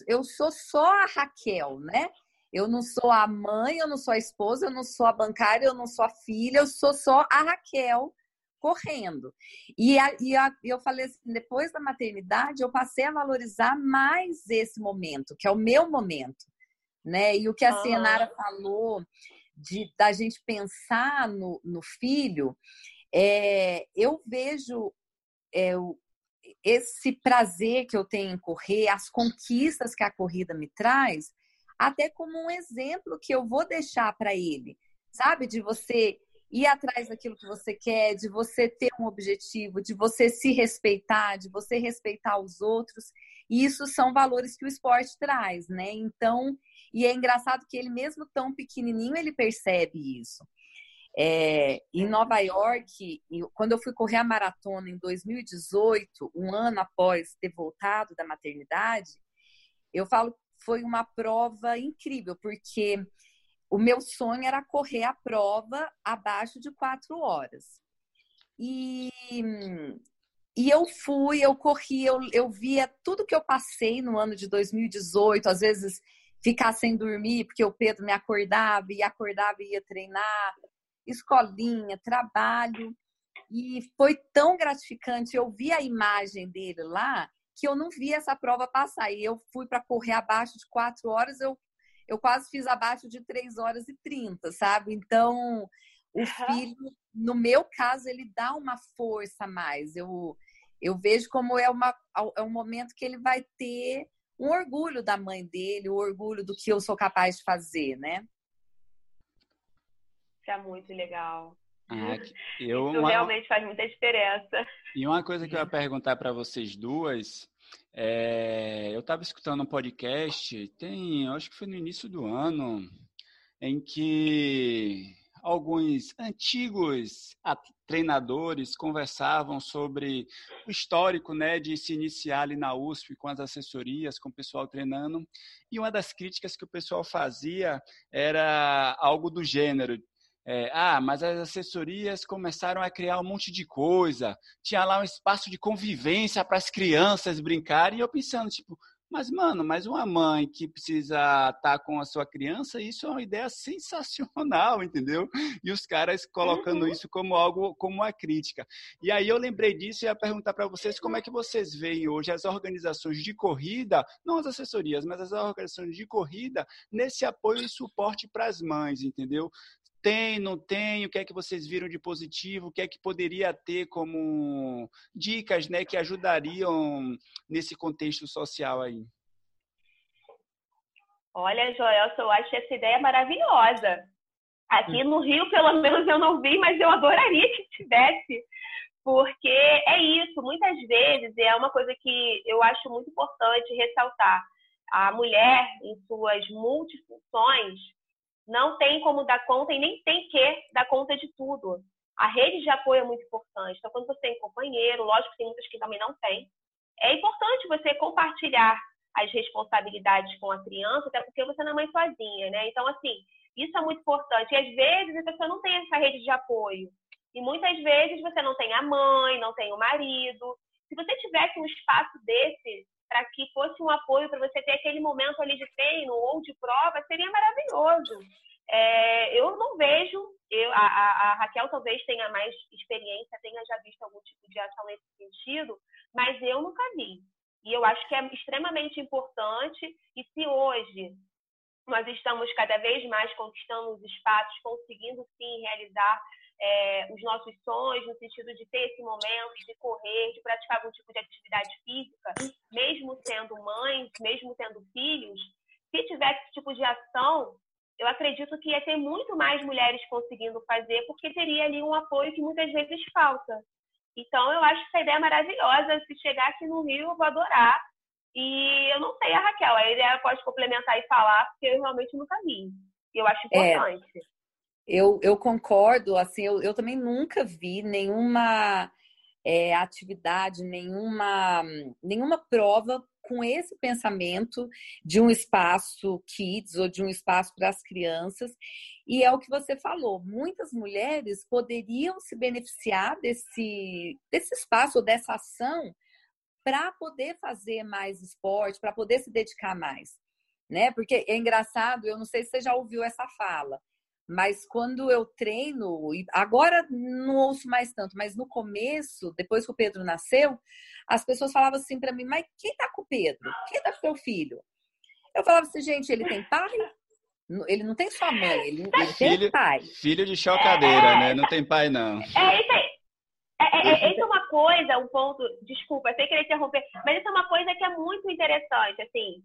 eu sou só a Raquel, né? Eu não sou a mãe, eu não sou a esposa, eu não sou a bancária, eu não sou a filha, eu sou só a Raquel correndo. E, a, e a, eu falei assim, depois da maternidade, eu passei a valorizar mais esse momento, que é o meu momento, né? E o que a uhum. Cianara falou de da gente pensar no, no filho, é, eu vejo é, esse prazer que eu tenho em correr, as conquistas que a corrida me traz, até como um exemplo que eu vou deixar para ele, sabe? De você ir atrás daquilo que você quer, de você ter um objetivo, de você se respeitar, de você respeitar os outros. E isso são valores que o esporte traz, né? Então, e é engraçado que ele mesmo tão pequenininho, ele percebe isso. É, em Nova York, quando eu fui correr a maratona em 2018, um ano após ter voltado da maternidade, eu falo foi uma prova incrível, porque o meu sonho era correr a prova abaixo de quatro horas. E, e eu fui, eu corri, eu, eu via tudo que eu passei no ano de 2018, às vezes ficar sem dormir, porque o Pedro me acordava e acordava e ia treinar escolinha, trabalho. E foi tão gratificante. Eu vi a imagem dele lá que eu não vi essa prova passar. E eu fui para correr abaixo de quatro horas, eu, eu quase fiz abaixo de três horas e trinta, sabe? Então, o filho, no meu caso, ele dá uma força a mais. Eu, eu vejo como é, uma, é um momento que ele vai ter um orgulho da mãe dele, o um orgulho do que eu sou capaz de fazer, né? É muito legal. Ah, eu, Isso uma... realmente faz muita diferença. E uma coisa que eu ia perguntar para vocês duas, é... eu estava escutando um podcast, tem, acho que foi no início do ano, em que alguns antigos treinadores conversavam sobre o histórico né, de se iniciar ali na USP com as assessorias, com o pessoal treinando. E uma das críticas que o pessoal fazia era algo do gênero, é, ah, mas as assessorias começaram a criar um monte de coisa, tinha lá um espaço de convivência para as crianças brincarem, e eu pensando, tipo, Mas, mano, mas uma mãe que precisa estar tá com a sua criança, isso é uma ideia sensacional, entendeu? E os caras colocando uhum. isso como algo, como uma crítica. E aí eu lembrei disso e ia perguntar para vocês como é que vocês veem hoje as organizações de corrida, não as assessorias, mas as organizações de corrida, nesse apoio e suporte para as mães, entendeu? Tem, não tem? O que é que vocês viram de positivo? O que é que poderia ter como dicas, né, que ajudariam nesse contexto social aí? Olha, Joel, eu acho essa ideia maravilhosa. Aqui no Rio, pelo menos, eu não vi, mas eu adoraria que tivesse, porque é isso. Muitas vezes é uma coisa que eu acho muito importante ressaltar. A mulher, em suas multifunções, não tem como dar conta e nem tem que dar conta de tudo. A rede de apoio é muito importante. Então, quando você tem companheiro, lógico que tem muitas que também não tem, é importante você compartilhar as responsabilidades com a criança, até porque você não é mãe sozinha, né? Então, assim, isso é muito importante. E às vezes a pessoa não tem essa rede de apoio. E muitas vezes você não tem a mãe, não tem o marido. Se você tivesse um espaço desse para que fosse um apoio para você ter aquele momento ali de treino ou de prova, seria maravilhoso. É, eu não vejo, eu, a, a, Raquel talvez tenha mais experiência, tenha já visto algum tipo de ação nesse sentido, mas eu nunca vi. E eu acho que é extremamente importante, e se hoje nós estamos cada vez mais conquistando os espaços, conseguindo sim realizar é, os nossos sonhos, no sentido de ter esse momento de correr, de praticar algum tipo de atividade física, mesmo sendo mães, mesmo tendo filhos, se tivesse esse tipo de ação, eu acredito que ia ter muito mais mulheres conseguindo fazer, porque teria ali um apoio que muitas vezes falta. Então, eu acho essa ideia maravilhosa. Se chegar aqui no Rio, eu vou adorar. E eu não sei a Raquel, a ideia pode complementar e falar, porque eu realmente nunca vi. Eu acho é. importante. É. Eu, eu concordo, assim, eu, eu também nunca vi nenhuma é, atividade, nenhuma, nenhuma prova com esse pensamento de um espaço kids ou de um espaço para as crianças. E é o que você falou, muitas mulheres poderiam se beneficiar desse, desse espaço ou dessa ação para poder fazer mais esporte, para poder se dedicar mais. Né? Porque é engraçado, eu não sei se você já ouviu essa fala. Mas quando eu treino, agora não ouço mais tanto, mas no começo, depois que o Pedro nasceu, as pessoas falavam assim para mim: Mas quem tá com o Pedro? Quem tá com o seu filho? Eu falava assim: Gente, ele tem pai? Ele não tem sua mãe, ele, ele filho, tem pai. Filho de chocadeira, né? Não tem pai, não. É isso aí. É, é, é, isso é uma coisa, um ponto, desculpa, sem querer interromper, mas isso é uma coisa que é muito interessante, assim,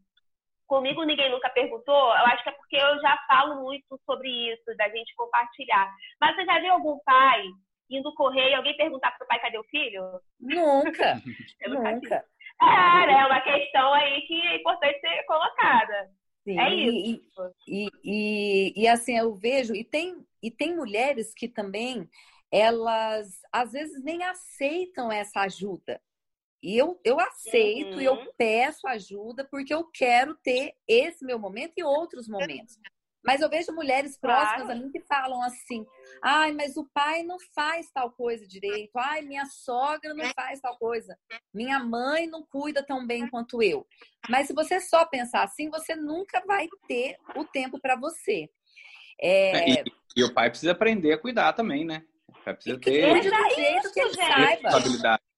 comigo ninguém nunca perguntou, eu acho que é porque eu já falo muito sobre isso, da gente compartilhar. Mas você já viu algum pai indo correr e alguém perguntar pro pai cadê o filho? Nunca. nunca. É, é uma questão aí que é importante ser colocada. Sim, é isso. E, e, e, assim, eu vejo, e tem, e tem mulheres que também, elas às vezes nem aceitam essa ajuda. E eu, eu aceito uhum. e eu peço ajuda porque eu quero ter esse meu momento e outros momentos. Mas eu vejo mulheres próximas claro. a mim que falam assim: ai, mas o pai não faz tal coisa direito, ai, minha sogra não faz tal coisa, minha mãe não cuida tão bem quanto eu. Mas se você só pensar assim, você nunca vai ter o tempo para você. É... E, e, o pai precisa aprender a cuidar também, né? O pai precisa ter. do jeito que ele saiba.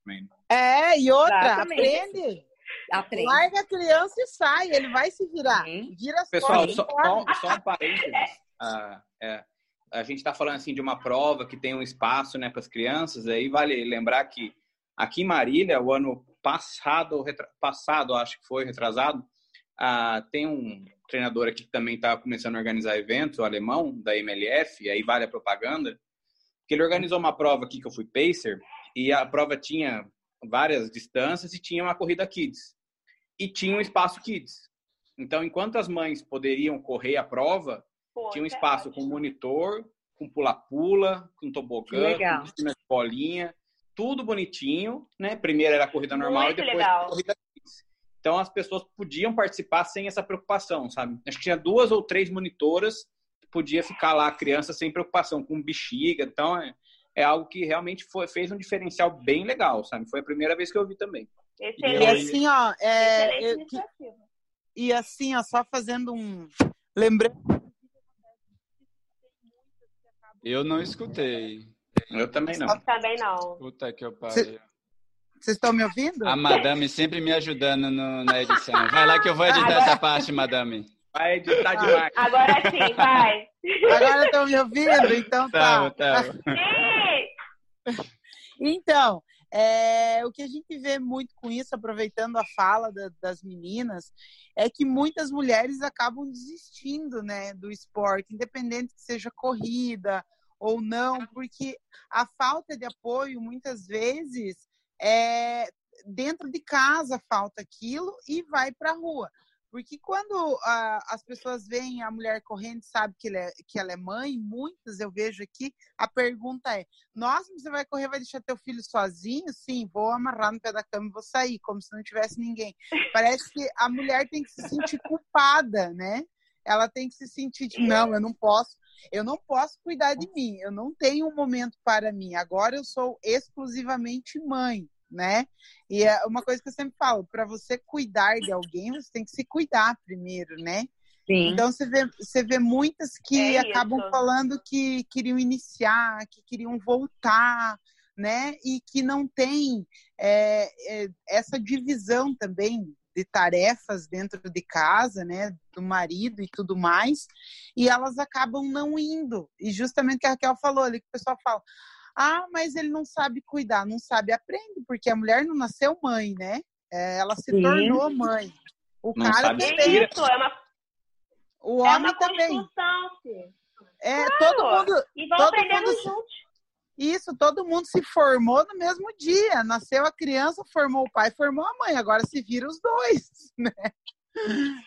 Também. Né? É, e outra, Exatamente. aprende. Aprende. Larga a criança e sai, ele vai se virar. Vira Pessoal, só, só, só, um parênteses. Ah, é, a gente está falando assim de uma prova que tem um espaço né, para as crianças, aí vale lembrar que aqui em Marília, o ano passado, retra... passado acho que foi, retrasado, ah, tem um treinador aqui que também está começando a organizar eventos, o alemão, da MLF, e aí vale a propaganda, que ele organizou uma prova aqui que eu fui pacer, e a prova tinha várias distâncias e tinha uma corrida kids. E tinha um espaço kids. Então, enquanto as mães poderiam correr a prova, Pô, tinha um espaço com monitor, com pula-pula, com tobogã, com piscina de bolinha, tudo bonitinho, né? Primeiro era a corrida normal Muito e depois legal. a corrida kids. Então, as pessoas podiam participar sem essa preocupação, sabe? Acho que tinha duas ou três monitoras que podia ficar lá a criança sem preocupação, com bexiga. Então, é, é algo que realmente foi, fez um diferencial bem legal, sabe? Foi a primeira vez que eu vi também. Excelente. E assim, ó, é, eu- iniciativa. e assim, ó, só fazendo um. Lembrando. Eu não escutei. Eu também não. Também não. Puta que eu pariu. Cê- Vocês estão me ouvindo? A madame sempre me ajudando no- na edição. Vai lá que eu vou editar Agora- essa parte, madame. Vai editar demais. Agora sim, vai. Agora estão me ouvindo? Então tá. Tá, tá. Então, é, o que a gente vê muito com isso, aproveitando a fala da- das meninas, é que muitas mulheres acabam desistindo né, do esporte, independente que seja corrida ou não, porque a falta de apoio, muitas vezes, é dentro de casa falta aquilo e vai para a rua. Porque quando as pessoas veem a mulher correndo, sabe que, é, que ela é mãe, muitas eu vejo aqui, a pergunta é: nossa, você vai correr, vai deixar teu filho sozinho? Sim, vou amarrar no pé da cama e vou sair, como se não tivesse ninguém. Parece que a mulher tem que se sentir culpada, né? Ela tem que se sentir, de, não, eu não posso, eu não posso cuidar de mim, eu não tenho um momento para mim. Agora eu sou exclusivamente mãe, né? E é uma coisa que eu sempre falo, para você cuidar de alguém, você tem que se cuidar primeiro, né? Sim. Então você vê, você vê muitas que É acabam isso. falando que queriam iniciar, que queriam voltar, né? E que não tem é, é, essa divisão também de tarefas dentro de casa, né? Do marido e tudo mais. E elas acabam não indo. E justamente o que a Raquel falou ali, que o pessoal fala. Ah, mas ele não sabe cuidar, não sabe, aprende, porque a mulher não nasceu mãe, né? É, ela se Sim. tornou mãe. O Não cara sabe também. Isso, é uma, O é homem uma também. É, Claro. todo mundo. E vão Todo aprendendo mundo- juntos. Isso, todo mundo se formou no mesmo dia. Nasceu a criança, formou o pai, formou a mãe. Agora se vira os dois.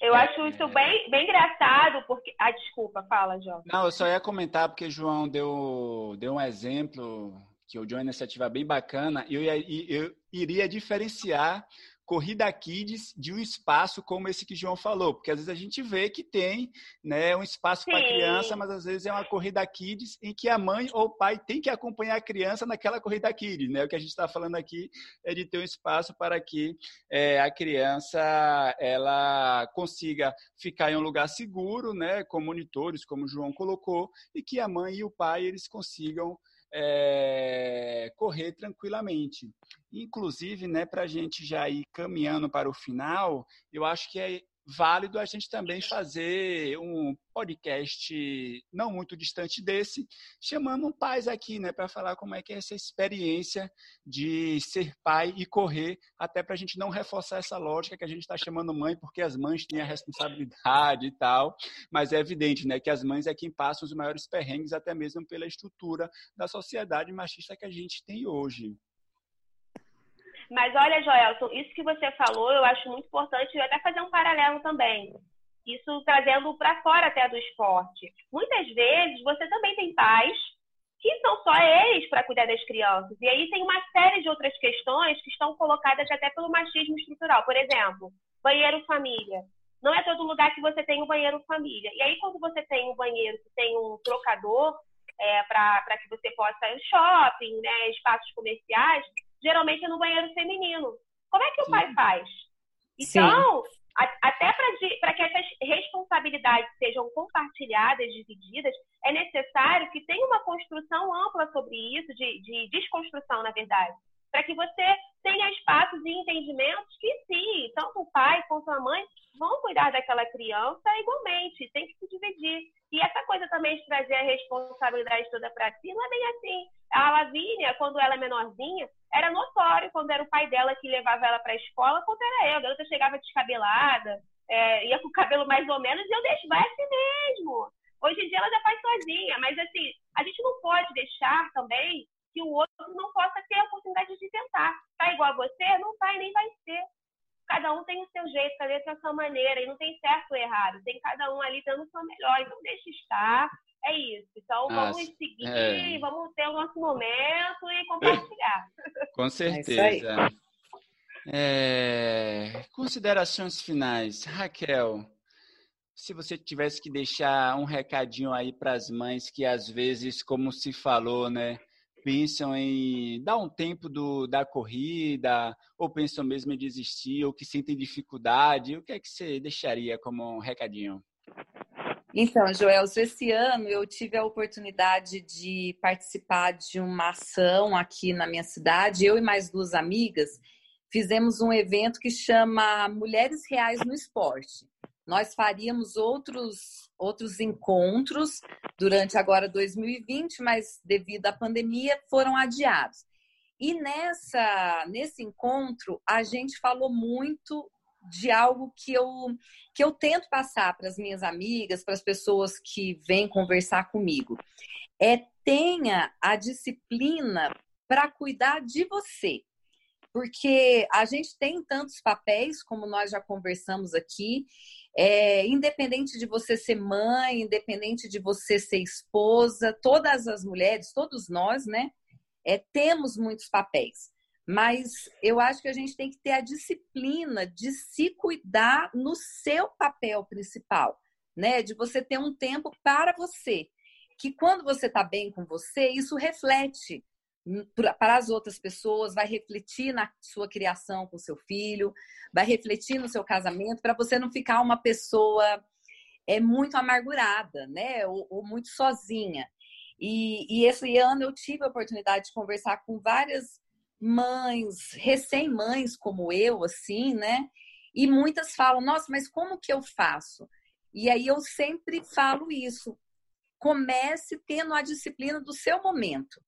Eu acho isso bem, bem engraçado, porque. Ah, desculpa, fala, Jó. Não, eu só ia comentar porque o João deu, deu um exemplo que o John é uma iniciativa bem bacana. e Eu, ia- e eu iria diferenciar Corrida Kids de um espaço como esse que o João falou, porque às vezes a gente vê que tem né, um espaço para criança, mas às vezes é uma corrida Kids em que a mãe ou o pai tem que acompanhar a criança naquela corrida Kids. Né? O que a gente está falando aqui é de ter um espaço para que é, a criança ela consiga ficar em um lugar seguro, né, com monitores, como o João colocou, e que a mãe e o pai eles consigam é, correr tranquilamente. Inclusive, né, para a gente já ir caminhando para o final, eu acho que é válido a gente também fazer um podcast não muito distante desse, chamando pais aqui, né, para falar como é que é essa experiência de ser pai e correr, até para a gente não reforçar essa lógica que a gente está chamando mãe, porque as mães têm a responsabilidade e tal, mas é evidente, né, que as mães é quem passam os maiores perrengues, até mesmo pela estrutura da sociedade machista que a gente tem hoje. Mas olha, Joelson, isso que você falou eu acho muito importante, eu até fazer um paralelo também. Isso trazendo para fora até do esporte. Muitas vezes você também tem pais que são só eles para cuidar das crianças. E aí tem uma série de outras questões que estão colocadas até pelo machismo estrutural. Por exemplo, banheiro família. Não é todo lugar que você tem um banheiro família. E aí, quando você tem um banheiro que tem um trocador é, para que você possa ir no shopping, né, espaços comerciais, geralmente é no banheiro feminino. Como é que o Sim. pai faz? Então, a- até para que essas responsabilidades sejam compartilhadas, divididas, é necessário que tenha uma construção ampla sobre isso, de, de desconstrução, na verdade, para que você tenha espaços e entendimentos que sim, tanto o pai quanto a mãe vão cuidar daquela criança igualmente, tem que se dividir. E essa coisa também de trazer a responsabilidade toda para si não é bem assim. A Lavínia, quando ela é menorzinha, era notório quando era o pai dela que levava ela para a escola, quando era eu. A garota chegava descabelada, é, ia com o cabelo mais ou menos, e eu deixo, vai assim mesmo. Hoje em dia ela já faz sozinha, mas assim, a gente não pode deixar também que o outro não possa ter a oportunidade de tentar. Tá igual a você? Não tá e nem vai ser. Cada um tem o seu jeito, cada um tem a sua maneira, e não tem certo ou errado. Tem cada um ali dando o seu melhor, então deixa estar. É isso. Então Ah, vamos seguir, é. vamos ter o nosso momento e compartilhar. Com aí. certeza. É, Considerações finais. Raquel, se você tivesse que deixar um recadinho aí para as mães que às vezes, como se falou, né, pensam em dar um tempo do, da corrida, ou pensam mesmo em desistir, ou que sentem dificuldade? O que é que você deixaria como um recadinho? Então, Joel, esse ano eu tive a oportunidade de participar de uma ação aqui na minha cidade. Eu e mais duas amigas fizemos um evento que chama Mulheres Reais no Esporte. Nós faríamos outros, outros encontros durante agora 2020, mas devido à pandemia foram adiados. E nessa, nesse encontro, a gente falou muito de algo que eu, que eu tento passar para as minhas amigas, para as pessoas que vêm conversar comigo. É tenha a disciplina para cuidar de você. Porque a gente tem tantos papéis, como nós já conversamos aqui, é, independente de você ser mãe, independente de você ser esposa, todas as mulheres, todos nós, né, é, temos muitos papéis. Mas eu acho que a gente tem que ter a disciplina de se cuidar no seu papel principal, né? De você ter um tempo para você. Que quando você está bem com você, isso reflete para as outras pessoas, vai refletir na sua criação com seu filho, vai refletir no seu casamento, para você não ficar uma pessoa é muito amargurada, né? Ou, ou muito sozinha. E, e, esse ano eu tive a oportunidade de conversar com várias mães, recém-mães como eu, assim, né? E muitas falam, nossa, mas como que eu faço? E aí eu sempre falo isso. Comece tendo a disciplina do seu momento,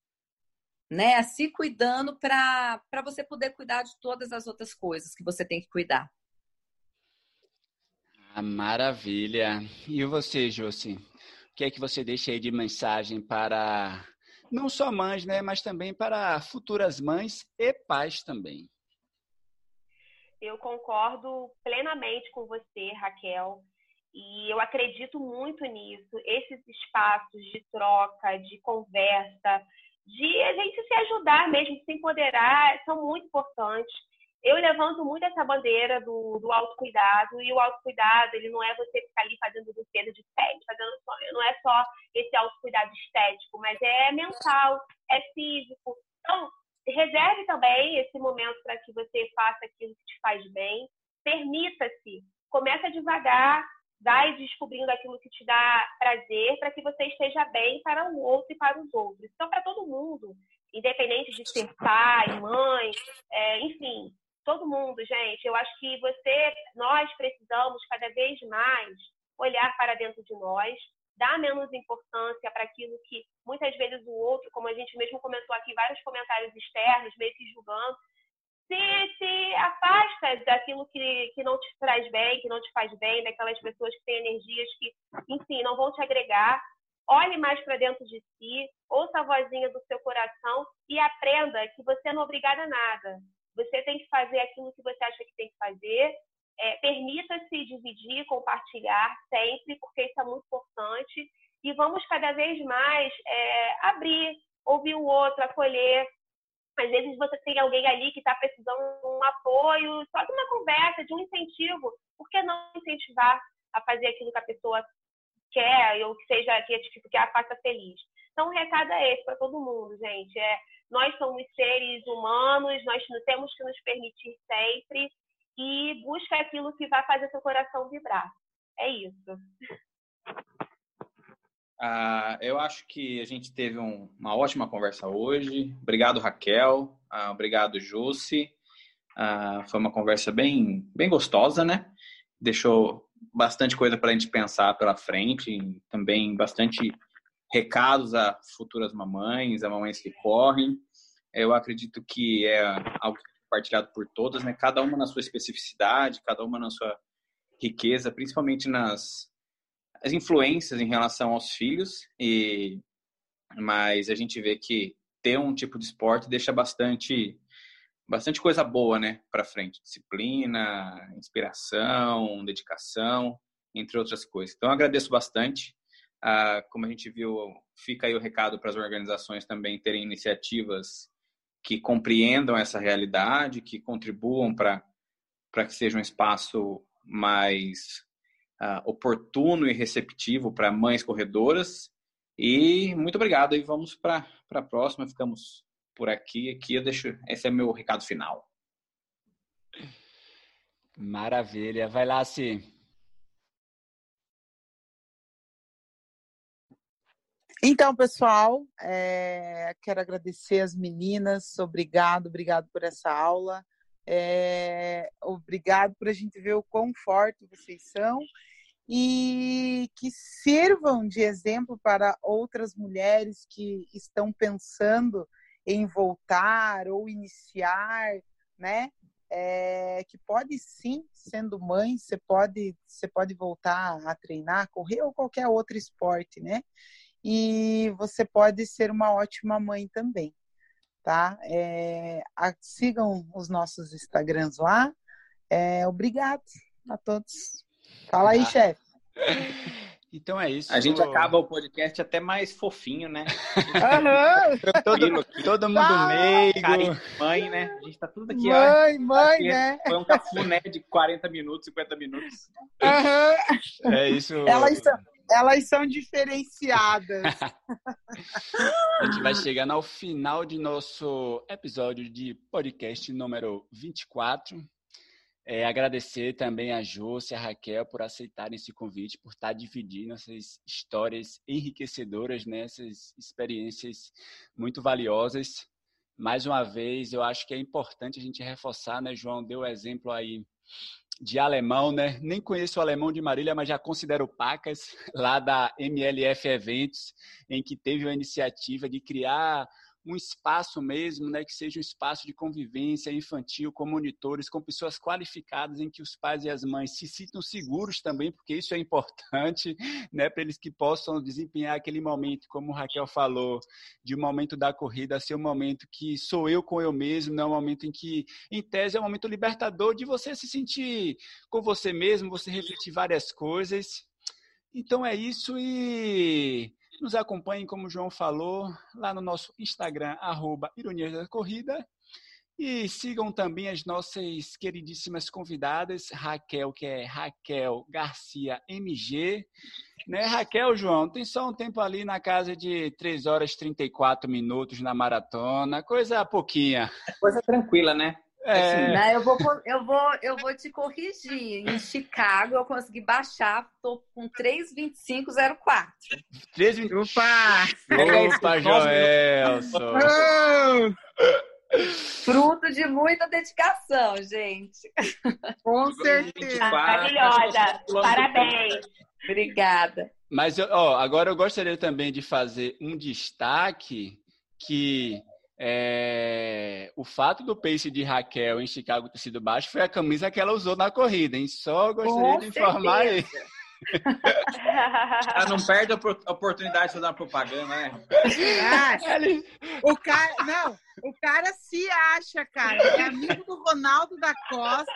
né? Se cuidando para você poder cuidar de todas as outras coisas que você tem que cuidar. Ah, maravilha. E você, Josi? O que é que você deixa aí de mensagem para não só mães, né, mas também para futuras mães e pais também. Eu concordo plenamente com você, Raquel, e eu acredito muito nisso. Esses espaços de troca, de conversa, de a gente se ajudar mesmo, se empoderar, são muito importantes eu levanto muito essa bandeira do, do autocuidado, e o autocuidado, ele não é você ficar ali fazendo limpeza de pele, fazendo não é só esse autocuidado estético, mas é mental, é físico. Então, reserve também esse momento para que você faça aquilo que te faz bem, permita-se, começa devagar, vai descobrindo aquilo que te dá prazer para que você esteja bem para o outro e para os outros. Então, para todo mundo, independente de ser pai, mãe, é, enfim, todo mundo, gente. Eu acho que você, nós precisamos cada vez mais olhar para dentro de nós, dar menos importância para aquilo que muitas vezes o outro, como a gente mesmo comentou aqui, vários comentários externos, meio que julgando, se, se afasta daquilo que, que não te traz bem, que não te faz bem, daquelas pessoas que têm energias que, enfim, não vão te agregar. Olhe mais para dentro de si, ouça a vozinha do seu coração e aprenda que você não é obrigada a nada. Você tem que fazer aquilo que você acha que tem que fazer. É, Permita-se dividir, compartilhar sempre, porque isso é muito importante. E vamos cada vez mais é, abrir, ouvir o outro, acolher. Às vezes você tem alguém ali que está precisando de um apoio, só de uma conversa, de um incentivo. Por que não incentivar a fazer aquilo que a pessoa quer ou que seja que, tipo, que a faça feliz? Então, o recado é esse para todo mundo, gente. É nós somos seres humanos, nós temos que nos permitir sempre e busca aquilo que vai fazer seu coração vibrar. É isso. Uh, eu acho que a gente teve um, uma ótima conversa hoje. Obrigado, Raquel. Uh, obrigado, Jussi. Uh, foi uma conversa bem, bem gostosa, né? Deixou bastante coisa para a gente pensar pela frente, também bastante recados a futuras mamães, a mamães que correm. Eu acredito que é algo compartilhado por todas, né? Cada uma na sua especificidade, cada uma na sua riqueza, principalmente nas as influências em relação aos filhos e mas a gente vê que ter um tipo de esporte deixa bastante bastante coisa boa, né, para frente, disciplina, inspiração, dedicação, entre outras coisas. Então agradeço bastante ah, como a gente viu, fica aí o recado para as organizações também terem iniciativas que compreendam essa realidade, que contribuam para que seja um espaço mais uh, oportuno e receptivo para mães corredoras E muito obrigado. E vamos para a próxima. Ficamos por aqui. Aqui eu deixo. Esse é meu recado final. Maravilha. Vai lá, Si. Então, pessoal, é, quero agradecer as meninas. Obrigado, obrigado por essa aula. É, obrigado por a gente ver o quão forte vocês são e que sirvam de exemplo para outras mulheres que estão pensando em voltar ou iniciar, né? É, que pode sim, sendo mãe, você pode, você pode voltar a treinar, correr ou qualquer outro esporte, né? E você pode ser uma ótima mãe também, tá? É, a, sigam os nossos Instagrams lá. É, obrigado a todos. Fala aí, ah. chefe. Então é isso. A gente acaba o podcast até mais fofinho, né? todo, todo mundo ah. Carinho, mãe, né? A gente tá tudo aqui, mãe, ó. Mãe, né? Foi um cafuné de 40 minutos, 50 minutos. Uhum. É isso. Elas são, elas são diferenciadas. a gente vai chegando ao final de nosso episódio de podcast número 24. É, agradecer também a Júcia e a Raquel por aceitarem esse convite, por estar dividindo essas histórias enriquecedoras, né? essas experiências muito valiosas. Mais uma vez, eu acho que é importante a gente reforçar, né? João deu exemplo aí de alemão, né? Nem conheço o alemão de Marília, mas já considero Pacas, lá da MLF Eventos, em que teve a iniciativa de criar um espaço mesmo, né, que seja um espaço de convivência infantil com monitores, com pessoas qualificadas, em que os pais e as mães se sintam seguros também, porque isso é importante, né, para eles que possam desempenhar aquele momento, como o Raquel falou, de um momento da corrida ser um momento que sou eu com eu mesmo, não é um momento em que, em tese, é um momento libertador de você se sentir com você mesmo, você refletir várias coisas. Então é isso e nos acompanhem, como o João falou, lá no nosso Instagram, arroba Ironias da Corrida. E sigam também as nossas queridíssimas convidadas, Raquel, que é Raquel Garcia MG. Né, Raquel, João, tem só um tempo ali na casa de 3 horas e 34 minutos na maratona, coisa pouquinha. Coisa tranquila, né? É... Assim, né? eu, vou, eu, vou, eu vou te corrigir. Em Chicago, eu consegui baixar, tô com 3,2504. 3,25. Opa! Opa, Joelson! Fruto de muita dedicação, gente. Com certeza. Maravilhosa. Parabéns. Obrigada. Mas ó, agora eu gostaria também de fazer um destaque que é, o fato do pace de Raquel em Chicago ter sido baixo foi a camisa que ela usou na corrida, hein? Só gostaria Com de informar aí. Ela não perde a oportunidade de fazer uma propaganda, né? Ah, o cara, não, o cara se acha, cara. É amigo do Ronaldo da Costa.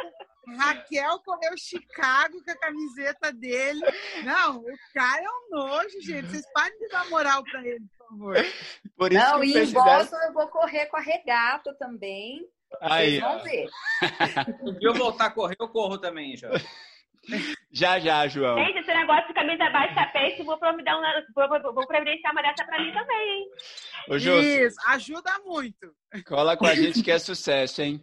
Raquel correu Chicago com a camiseta dele. Não, o cara é um nojo, gente. Vocês parem de dar moral pra ele, por favor. Por isso não, e em Boston eu vou correr com a regata também. Aí, Vocês vão ver. Se eu voltar a correr, eu corro também, já. Já, já, João. Gente, esse negócio de camisa baixa peito, vou, providenciar uma, vou, vou providenciar uma dessa pra mim também, hein? Ô, Isso, ajuda muito. Cola com a gente que é sucesso, hein?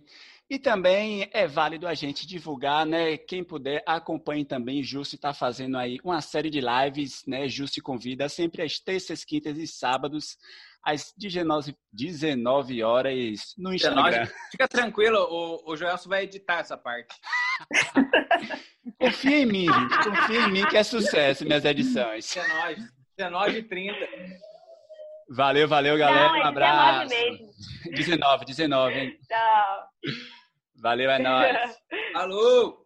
E também é válido a gente divulgar, né? Quem puder, acompanhe também. Justo está fazendo aí uma série de lives, né? Justo convida sempre às terças, quintas e sábados, às 19, 19 horas no Instagram. Fica tranquilo, o, o Joelson vai editar essa parte. Confia em mim, gente. Confia em mim que é sucesso minhas edições. 19, 19 e 30. Valeu, valeu, galera. Não, é um abraço. 19 mesmo. 19, 19, hein? Tchau. Valeu, é nóis. Alô!